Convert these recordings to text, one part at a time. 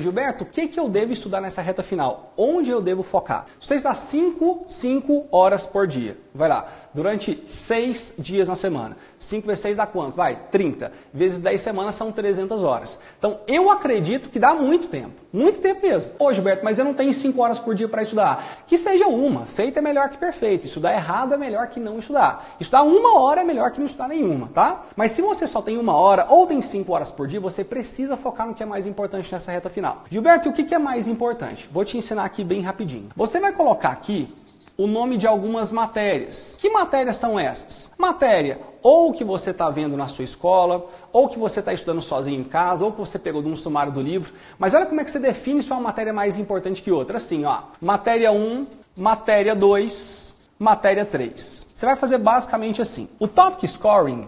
Gilberto, o que, que eu devo estudar nessa reta final? Onde eu devo focar? Você está 5, 5 horas por dia. Vai lá, durante 6 dias na semana. 5 vezes 6 dá quanto? Vai, 30. Vezes 10 semanas são 300 horas. Então, eu acredito que dá muito tempo. Muito tempo mesmo. Ô, Gilberto, mas eu não tenho 5 horas por dia para estudar. Que seja uma. Feito é melhor que perfeito. Estudar errado é melhor que não estudar. Estudar uma hora é melhor que não estudar nenhuma, tá? Mas se você só tem uma hora ou tem 5 horas por dia, você precisa focar no que é mais importante nessa reta final final. Gilberto, o que é mais importante? Vou te ensinar aqui bem rapidinho. Você vai colocar aqui o nome de algumas matérias. Que matérias são essas? Matéria ou que você está vendo na sua escola, ou que você está estudando sozinho em casa, ou que você pegou de um sumário do livro. Mas olha como é que você define se é uma matéria mais importante que outra. Assim, ó, matéria 1, matéria 2, matéria 3. Você vai fazer basicamente assim. O Topic Scoring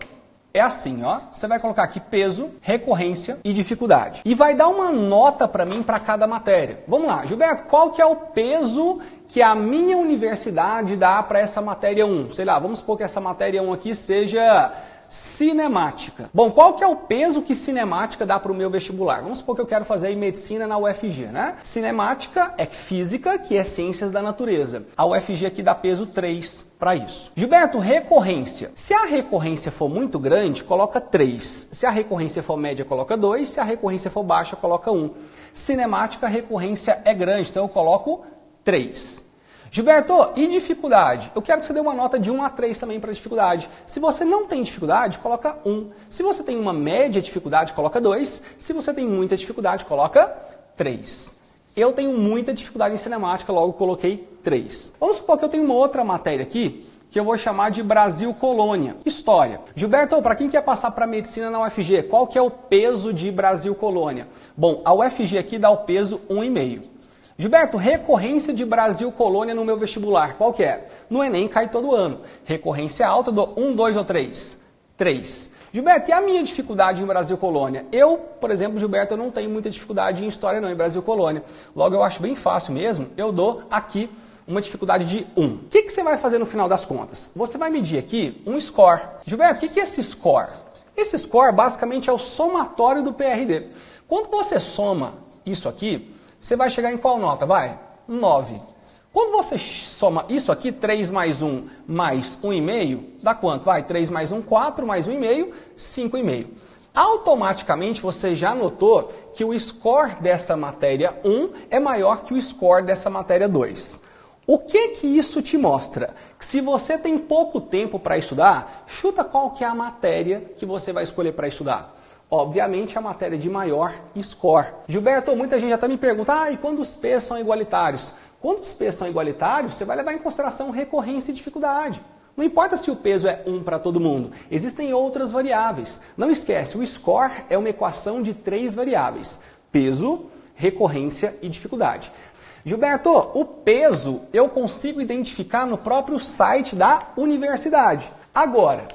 é assim, ó. Você vai colocar aqui peso, recorrência e dificuldade. E vai dar uma nota para mim para cada matéria. Vamos lá, Gilberto, qual que é o peso que a minha universidade dá para essa matéria 1? Sei lá, vamos supor que essa matéria 1 aqui seja cinemática. Bom, qual que é o peso que cinemática dá para o meu vestibular? Vamos supor que eu quero fazer medicina na UFG, né? Cinemática é física, que é ciências da natureza. A UFG aqui dá peso 3 para isso. Gilberto, recorrência. Se a recorrência for muito grande, coloca 3. Se a recorrência for média, coloca 2. Se a recorrência for baixa, coloca 1. Cinemática, recorrência é grande, então eu coloco 3. Gilberto, e dificuldade? Eu quero que você dê uma nota de 1 a 3 também para dificuldade. Se você não tem dificuldade, coloca 1. Se você tem uma média dificuldade, coloca 2. Se você tem muita dificuldade, coloca 3. Eu tenho muita dificuldade em cinemática, logo coloquei 3. Vamos supor que eu tenho uma outra matéria aqui, que eu vou chamar de Brasil Colônia. História. Gilberto, para quem quer passar para medicina na UFG, qual que é o peso de Brasil Colônia? Bom, a UFG aqui dá o peso 1,5. Gilberto, recorrência de Brasil Colônia no meu vestibular, qual que é? No Enem cai todo ano. Recorrência alta do 1, 2 ou 3? 3. Gilberto, e a minha dificuldade em Brasil Colônia? Eu, por exemplo, Gilberto, eu não tenho muita dificuldade em história não, em Brasil Colônia. Logo, eu acho bem fácil mesmo, eu dou aqui uma dificuldade de 1. O que, que você vai fazer no final das contas? Você vai medir aqui um score. Gilberto, o que, que é esse score? Esse score basicamente é o somatório do PRD. Quando você soma isso aqui, você vai chegar em qual nota? Vai? 9. Quando você soma isso aqui, 3 mais 1 mais 1,5, dá quanto? Vai, 3 mais 1, 4, mais 1,5, 5,5. Automaticamente você já notou que o score dessa matéria 1 é maior que o score dessa matéria 2. O que que isso te mostra? Que se você tem pouco tempo para estudar, chuta qual que é a matéria que você vai escolher para estudar obviamente, a matéria de maior score. Gilberto, muita gente está me perguntando, ah, e quando os P's são igualitários? Quando os P's são igualitários, você vai levar em consideração recorrência e dificuldade. Não importa se o peso é 1 para todo mundo, existem outras variáveis. Não esquece, o score é uma equação de três variáveis: peso, recorrência e dificuldade. Gilberto, o peso eu consigo identificar no próprio site da universidade. Agora,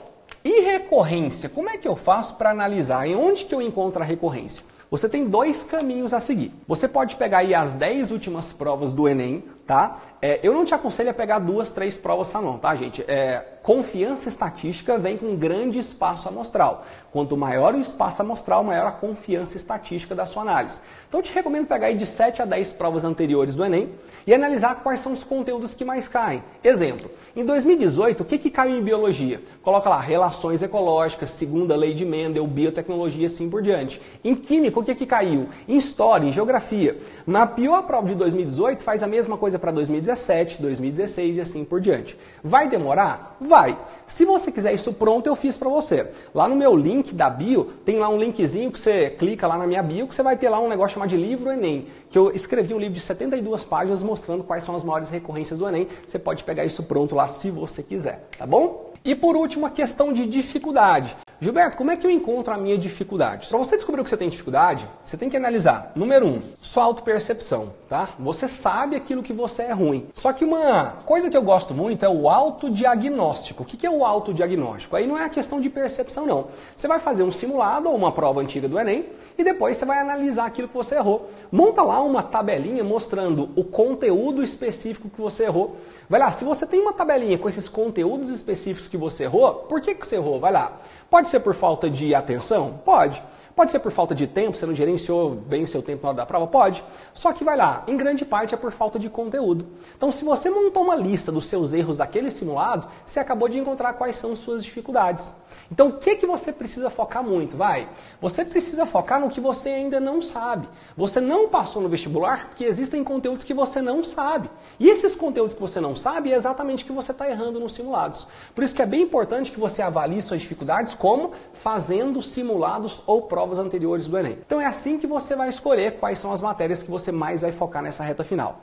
e recorrência? Como é que eu faço para analisar? Em onde que eu encontro a recorrência? Você tem dois caminhos a seguir. Você pode pegar aí as 10 últimas provas do Enem, tá? É, eu não te aconselho a pegar duas, três provas só não, tá, gente? É, confiança estatística vem com grande espaço amostral. Quanto maior o espaço amostral, maior a confiança estatística da sua análise. Então, eu te recomendo pegar aí de 7 a 10 provas anteriores do Enem e analisar quais são os conteúdos que mais caem. Exemplo, em 2018, o que, que caiu em biologia? Coloca lá, relações ecológicas, segunda lei de Mendel, biotecnologia, assim por diante. Em química, o que, que caiu? Em história, em geografia. Mapeou a prova de 2018, faz a mesma coisa para 2017, 2016 e assim por diante. Vai demorar? Vai. Se você quiser isso pronto, eu fiz para você. Lá no meu link da bio, tem lá um linkzinho que você clica lá na minha bio, que você vai ter lá um negócio chamado de livro Enem, que eu escrevi um livro de 72 páginas mostrando quais são as maiores recorrências do Enem. Você pode pegar isso pronto lá se você quiser, tá bom? E por último, a questão de dificuldade. Gilberto, como é que eu encontro a minha dificuldade? Para você descobrir o que você tem dificuldade, você tem que analisar, número um, sua autopercepção, tá? Você sabe aquilo que você é ruim. Só que uma coisa que eu gosto muito é o autodiagnóstico. O que é o autodiagnóstico? Aí não é a questão de percepção, não. Você vai fazer um simulado ou uma prova antiga do Enem e depois você vai analisar aquilo que você errou. Monta lá uma tabelinha mostrando o conteúdo específico que você errou. Vai lá, se você tem uma tabelinha com esses conteúdos específicos que você errou, por que, que você errou? Vai lá. Pode ser por falta de atenção? Pode. Pode ser por falta de tempo, você não gerenciou bem seu tempo na hora da prova? Pode. Só que vai lá, em grande parte é por falta de conteúdo. Então, se você montou uma lista dos seus erros daquele simulado, você acabou de encontrar quais são suas dificuldades. Então, o que, que você precisa focar muito? Vai, você precisa focar no que você ainda não sabe. Você não passou no vestibular porque existem conteúdos que você não sabe. E esses conteúdos que você não sabe é exatamente o que você está errando nos simulados. Por isso que é bem importante que você avalie suas dificuldades como fazendo simulados ou provas provas anteriores do Enem. Então é assim que você vai escolher quais são as matérias que você mais vai focar nessa reta final.